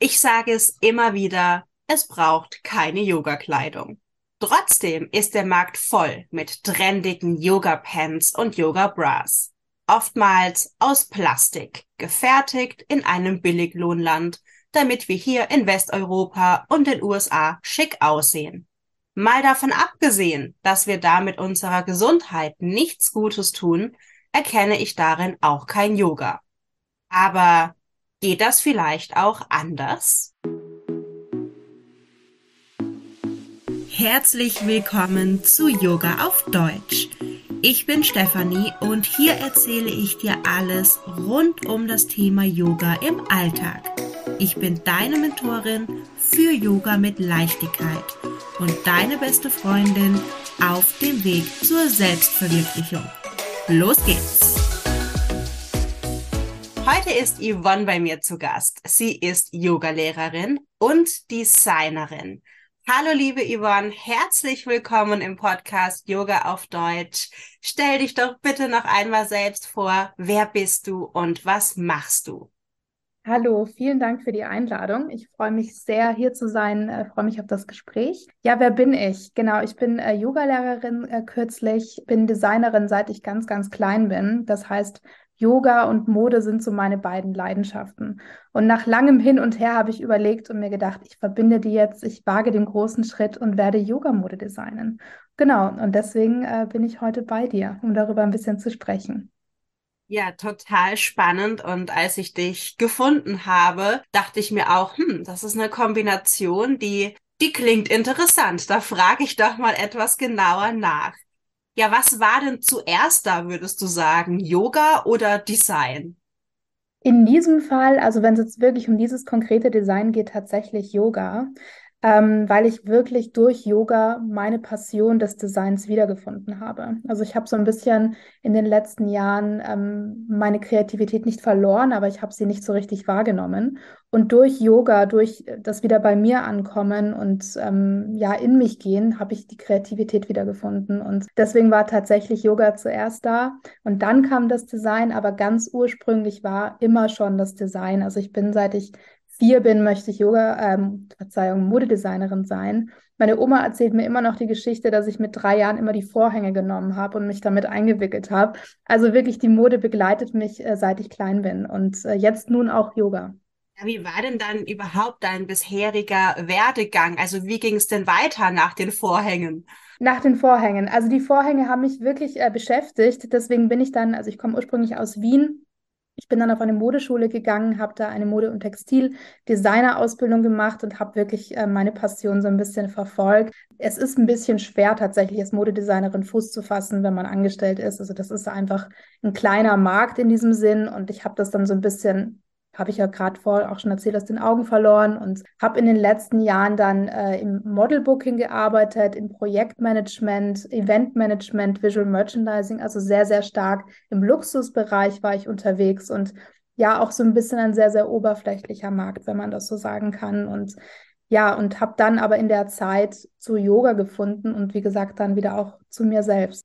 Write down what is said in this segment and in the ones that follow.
Ich sage es immer wieder, es braucht keine Yoga-Kleidung. Trotzdem ist der Markt voll mit trendigen Yoga-Pants und Yoga-Bras. Oftmals aus Plastik, gefertigt in einem Billiglohnland, damit wir hier in Westeuropa und den USA schick aussehen. Mal davon abgesehen, dass wir damit unserer Gesundheit nichts Gutes tun, erkenne ich darin auch kein Yoga. Aber Geht das vielleicht auch anders? Herzlich willkommen zu Yoga auf Deutsch. Ich bin Stefanie und hier erzähle ich dir alles rund um das Thema Yoga im Alltag. Ich bin deine Mentorin für Yoga mit Leichtigkeit und deine beste Freundin auf dem Weg zur Selbstverwirklichung. Los geht's! Heute ist Yvonne bei mir zu Gast. Sie ist Yogalehrerin und Designerin. Hallo liebe Yvonne, herzlich willkommen im Podcast Yoga auf Deutsch. Stell dich doch bitte noch einmal selbst vor. Wer bist du und was machst du? Hallo, vielen Dank für die Einladung. Ich freue mich sehr, hier zu sein, äh, freue mich auf das Gespräch. Ja, wer bin ich? Genau, ich bin äh, Yogalehrerin äh, kürzlich, bin Designerin, seit ich ganz, ganz klein bin. Das heißt, Yoga und Mode sind so meine beiden Leidenschaften. Und nach langem Hin und Her habe ich überlegt und mir gedacht, ich verbinde die jetzt, ich wage den großen Schritt und werde Yoga-Mode designen. Genau, und deswegen äh, bin ich heute bei dir, um darüber ein bisschen zu sprechen. Ja, total spannend. Und als ich dich gefunden habe, dachte ich mir auch, hm, das ist eine Kombination, die, die klingt interessant. Da frage ich doch mal etwas genauer nach. Ja, was war denn zuerst da, würdest du sagen? Yoga oder Design? In diesem Fall, also wenn es jetzt wirklich um dieses konkrete Design geht, tatsächlich Yoga ähm, weil ich wirklich durch Yoga meine Passion des Designs wiedergefunden habe. Also ich habe so ein bisschen in den letzten Jahren ähm, meine Kreativität nicht verloren, aber ich habe sie nicht so richtig wahrgenommen. Und durch Yoga, durch das wieder bei mir ankommen und ähm, ja in mich gehen, habe ich die Kreativität wiedergefunden. Und deswegen war tatsächlich Yoga zuerst da und dann kam das Design, aber ganz ursprünglich war immer schon das Design. Also ich bin seit ich vier bin, möchte ich Yoga, ähm, Verzeihung, Modedesignerin sein. Meine Oma erzählt mir immer noch die Geschichte, dass ich mit drei Jahren immer die Vorhänge genommen habe und mich damit eingewickelt habe. Also wirklich, die Mode begleitet mich, äh, seit ich klein bin und äh, jetzt nun auch Yoga. Wie war denn dann überhaupt dein bisheriger Werdegang? Also wie ging es denn weiter nach den Vorhängen? Nach den Vorhängen. Also die Vorhänge haben mich wirklich äh, beschäftigt. Deswegen bin ich dann, also ich komme ursprünglich aus Wien, ich bin dann auf eine Modeschule gegangen, habe da eine Mode- und Textildesigner-Ausbildung gemacht und habe wirklich äh, meine Passion so ein bisschen verfolgt. Es ist ein bisschen schwer, tatsächlich als Modedesignerin Fuß zu fassen, wenn man angestellt ist. Also das ist einfach ein kleiner Markt in diesem Sinn und ich habe das dann so ein bisschen habe ich ja gerade vor auch schon erzählt, aus den Augen verloren und habe in den letzten Jahren dann äh, im Modelbooking gearbeitet, im Projektmanagement, Eventmanagement, Visual Merchandising, also sehr, sehr stark im Luxusbereich war ich unterwegs und ja, auch so ein bisschen ein sehr, sehr oberflächlicher Markt, wenn man das so sagen kann. Und ja, und habe dann aber in der Zeit zu Yoga gefunden und wie gesagt dann wieder auch zu mir selbst.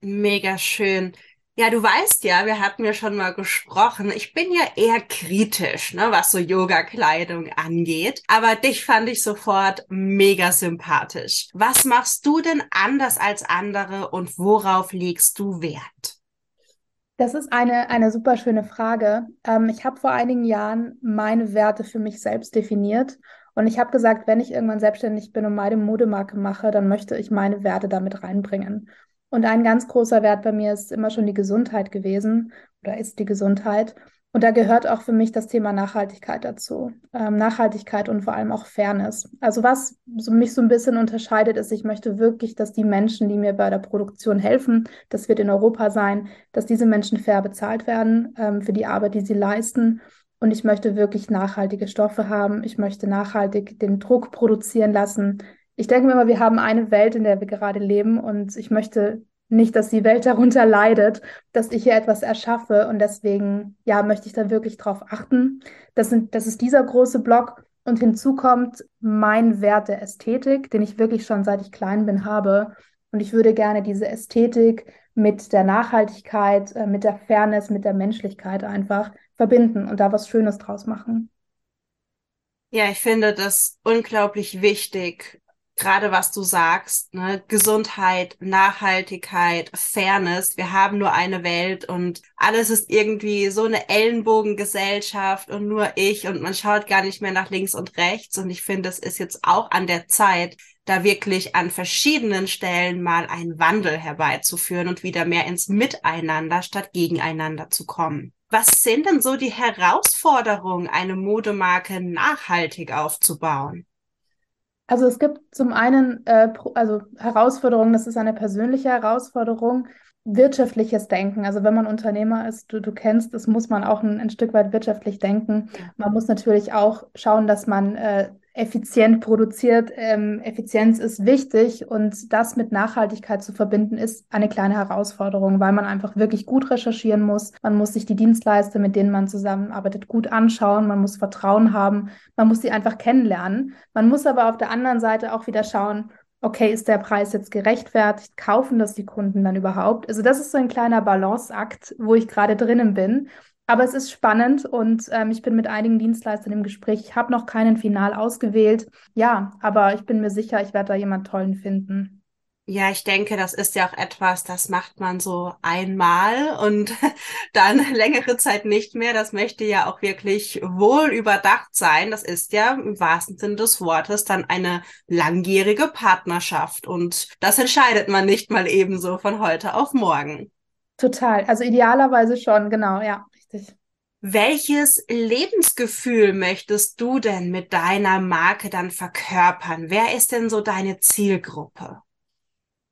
Mega schön. Ja, du weißt ja, wir hatten ja schon mal gesprochen. Ich bin ja eher kritisch, ne, was so Yoga-Kleidung angeht. Aber dich fand ich sofort mega sympathisch. Was machst du denn anders als andere und worauf legst du Wert? Das ist eine, eine super schöne Frage. Ähm, ich habe vor einigen Jahren meine Werte für mich selbst definiert. Und ich habe gesagt, wenn ich irgendwann selbstständig bin und meine Modemarke mache, dann möchte ich meine Werte damit reinbringen. Und ein ganz großer Wert bei mir ist immer schon die Gesundheit gewesen oder ist die Gesundheit. Und da gehört auch für mich das Thema Nachhaltigkeit dazu. Ähm, Nachhaltigkeit und vor allem auch Fairness. Also was so mich so ein bisschen unterscheidet, ist, ich möchte wirklich, dass die Menschen, die mir bei der Produktion helfen, das wird in Europa sein, dass diese Menschen fair bezahlt werden ähm, für die Arbeit, die sie leisten. Und ich möchte wirklich nachhaltige Stoffe haben. Ich möchte nachhaltig den Druck produzieren lassen ich denke mir immer, wir haben eine Welt, in der wir gerade leben und ich möchte nicht, dass die Welt darunter leidet, dass ich hier etwas erschaffe und deswegen, ja, möchte ich da wirklich drauf achten. Das, sind, das ist dieser große Block und hinzu kommt mein Wert der Ästhetik, den ich wirklich schon seit ich klein bin habe und ich würde gerne diese Ästhetik mit der Nachhaltigkeit, äh, mit der Fairness, mit der Menschlichkeit einfach verbinden und da was Schönes draus machen. Ja, ich finde das unglaublich wichtig, gerade was du sagst, ne? Gesundheit, Nachhaltigkeit, Fairness. Wir haben nur eine Welt und alles ist irgendwie so eine Ellenbogengesellschaft und nur ich und man schaut gar nicht mehr nach links und rechts. Und ich finde, es ist jetzt auch an der Zeit, da wirklich an verschiedenen Stellen mal einen Wandel herbeizuführen und wieder mehr ins Miteinander statt gegeneinander zu kommen. Was sind denn so die Herausforderungen, eine Modemarke nachhaltig aufzubauen? Also es gibt zum einen äh, also Herausforderungen, das ist eine persönliche Herausforderung, wirtschaftliches Denken. Also wenn man Unternehmer ist, du, du kennst, das muss man auch ein, ein Stück weit wirtschaftlich denken. Man muss natürlich auch schauen, dass man äh, effizient produziert. Ähm, Effizienz ist wichtig und das mit Nachhaltigkeit zu verbinden, ist eine kleine Herausforderung, weil man einfach wirklich gut recherchieren muss. Man muss sich die Dienstleister, mit denen man zusammenarbeitet, gut anschauen. Man muss Vertrauen haben. Man muss sie einfach kennenlernen. Man muss aber auf der anderen Seite auch wieder schauen, okay, ist der Preis jetzt gerechtfertigt? Kaufen das die Kunden dann überhaupt? Also das ist so ein kleiner Balanceakt, wo ich gerade drinnen bin. Aber es ist spannend und ähm, ich bin mit einigen Dienstleistern im Gespräch. Ich habe noch keinen Final ausgewählt. Ja, aber ich bin mir sicher, ich werde da jemand tollen finden. Ja, ich denke, das ist ja auch etwas, das macht man so einmal und dann längere Zeit nicht mehr. Das möchte ja auch wirklich wohl überdacht sein. Das ist ja im wahrsten Sinne des Wortes dann eine langjährige Partnerschaft und das entscheidet man nicht mal ebenso von heute auf morgen. Total. Also idealerweise schon, genau, ja richtig. Welches Lebensgefühl möchtest du denn mit deiner Marke dann verkörpern? Wer ist denn so deine Zielgruppe?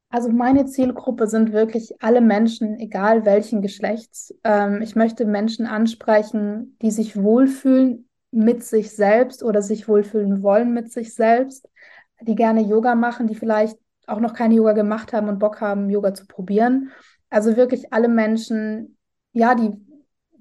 Also meine Zielgruppe sind wirklich alle Menschen, egal welchen Geschlechts. Ähm, ich möchte Menschen ansprechen, die sich wohlfühlen mit sich selbst oder sich wohlfühlen wollen mit sich selbst, die gerne Yoga machen, die vielleicht auch noch keine Yoga gemacht haben und Bock haben, Yoga zu probieren. Also wirklich alle Menschen, ja, die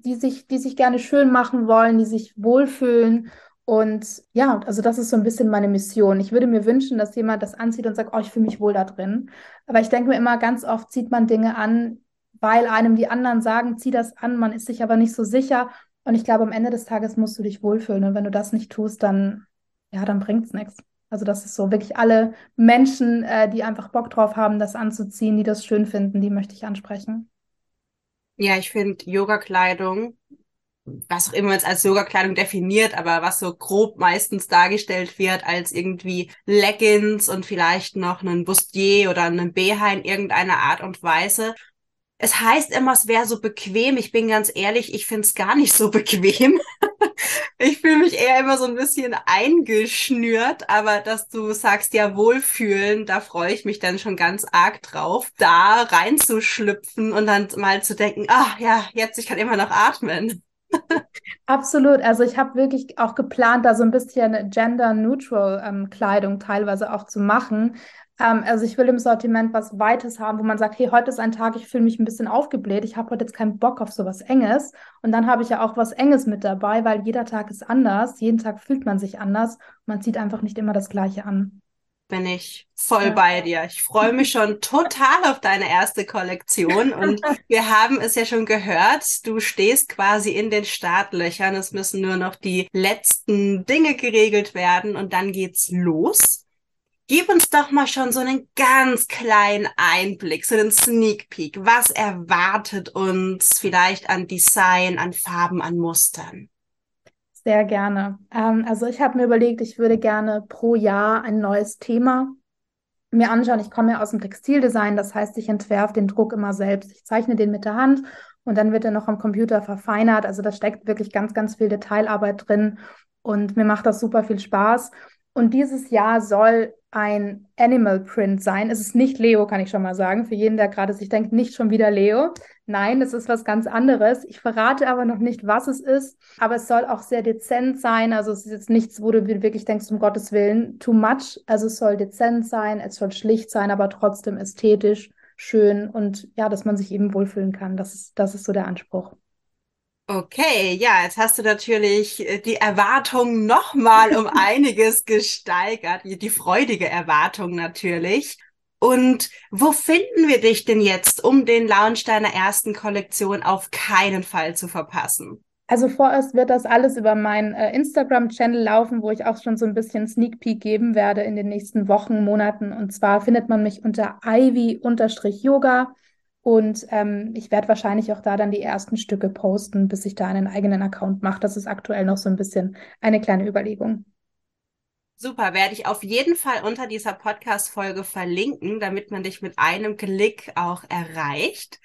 die sich, die sich gerne schön machen wollen, die sich wohlfühlen. Und ja, also das ist so ein bisschen meine Mission. Ich würde mir wünschen, dass jemand das anzieht und sagt, oh, ich fühle mich wohl da drin. Aber ich denke mir immer, ganz oft zieht man Dinge an, weil einem die anderen sagen, zieh das an, man ist sich aber nicht so sicher. Und ich glaube, am Ende des Tages musst du dich wohlfühlen. Und wenn du das nicht tust, dann, ja, dann bringt es nichts. Also das ist so wirklich alle Menschen, äh, die einfach Bock drauf haben, das anzuziehen, die das schön finden, die möchte ich ansprechen. Ja, ich finde Yoga-Kleidung, was auch immer es als Yoga-Kleidung definiert, aber was so grob meistens dargestellt wird als irgendwie Leggings und vielleicht noch einen Bustier oder einen BH in irgendeiner Art und Weise. Es heißt immer, es wäre so bequem. Ich bin ganz ehrlich, ich finde es gar nicht so bequem. Ich fühle mich eher immer so ein bisschen eingeschnürt, aber dass du sagst, ja, wohlfühlen, da freue ich mich dann schon ganz arg drauf, da reinzuschlüpfen und dann mal zu denken, ach ja, jetzt, ich kann immer noch atmen. Absolut. Also ich habe wirklich auch geplant, da so ein bisschen gender-neutral ähm, Kleidung teilweise auch zu machen. Ähm, also ich will im Sortiment was Weites haben, wo man sagt, hey, heute ist ein Tag, ich fühle mich ein bisschen aufgebläht, ich habe heute jetzt keinen Bock auf sowas Enges. Und dann habe ich ja auch was Enges mit dabei, weil jeder Tag ist anders, jeden Tag fühlt man sich anders. Man zieht einfach nicht immer das Gleiche an. Bin ich voll bei dir. Ich freue mich schon total auf deine erste Kollektion und wir haben es ja schon gehört, du stehst quasi in den Startlöchern. Es müssen nur noch die letzten Dinge geregelt werden und dann geht's los. Gib uns doch mal schon so einen ganz kleinen Einblick, so einen Sneak Peek. Was erwartet uns vielleicht an Design, an Farben, an Mustern? Sehr gerne. Ähm, also ich habe mir überlegt, ich würde gerne pro Jahr ein neues Thema mir anschauen. Ich komme ja aus dem Textildesign, das heißt, ich entwerfe den Druck immer selbst. Ich zeichne den mit der Hand und dann wird er noch am Computer verfeinert. Also da steckt wirklich ganz, ganz viel Detailarbeit drin und mir macht das super viel Spaß. Und dieses Jahr soll ein Animal Print sein. Es ist nicht Leo, kann ich schon mal sagen. Für jeden, der gerade sich denkt, nicht schon wieder Leo. Nein, es ist was ganz anderes. Ich verrate aber noch nicht, was es ist. Aber es soll auch sehr dezent sein. Also es ist jetzt nichts, wo du wirklich denkst, um Gottes Willen, too much. Also es soll dezent sein, es soll schlicht sein, aber trotzdem ästhetisch, schön und ja, dass man sich eben wohlfühlen kann. Das ist, das ist so der Anspruch. Okay, ja, jetzt hast du natürlich äh, die Erwartung nochmal um einiges gesteigert, die freudige Erwartung natürlich. Und wo finden wir dich denn jetzt, um den Launch deiner ersten Kollektion auf keinen Fall zu verpassen? Also vorerst wird das alles über meinen äh, Instagram-Channel laufen, wo ich auch schon so ein bisschen Sneak Peek geben werde in den nächsten Wochen, Monaten. Und zwar findet man mich unter ivy-yoga. Und ähm, ich werde wahrscheinlich auch da dann die ersten Stücke posten, bis ich da einen eigenen Account mache. Das ist aktuell noch so ein bisschen eine kleine Überlegung. Super, werde ich auf jeden Fall unter dieser Podcast-Folge verlinken, damit man dich mit einem Klick auch erreicht.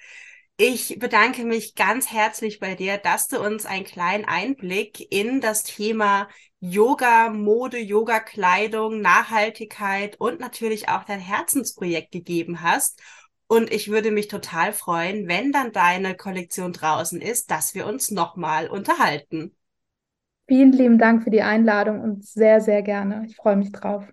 Ich bedanke mich ganz herzlich bei dir, dass du uns einen kleinen Einblick in das Thema Yoga, Mode, Yoga-Kleidung, Nachhaltigkeit und natürlich auch dein Herzensprojekt gegeben hast. Und ich würde mich total freuen, wenn dann deine Kollektion draußen ist, dass wir uns nochmal unterhalten. Vielen lieben Dank für die Einladung und sehr, sehr gerne. Ich freue mich drauf.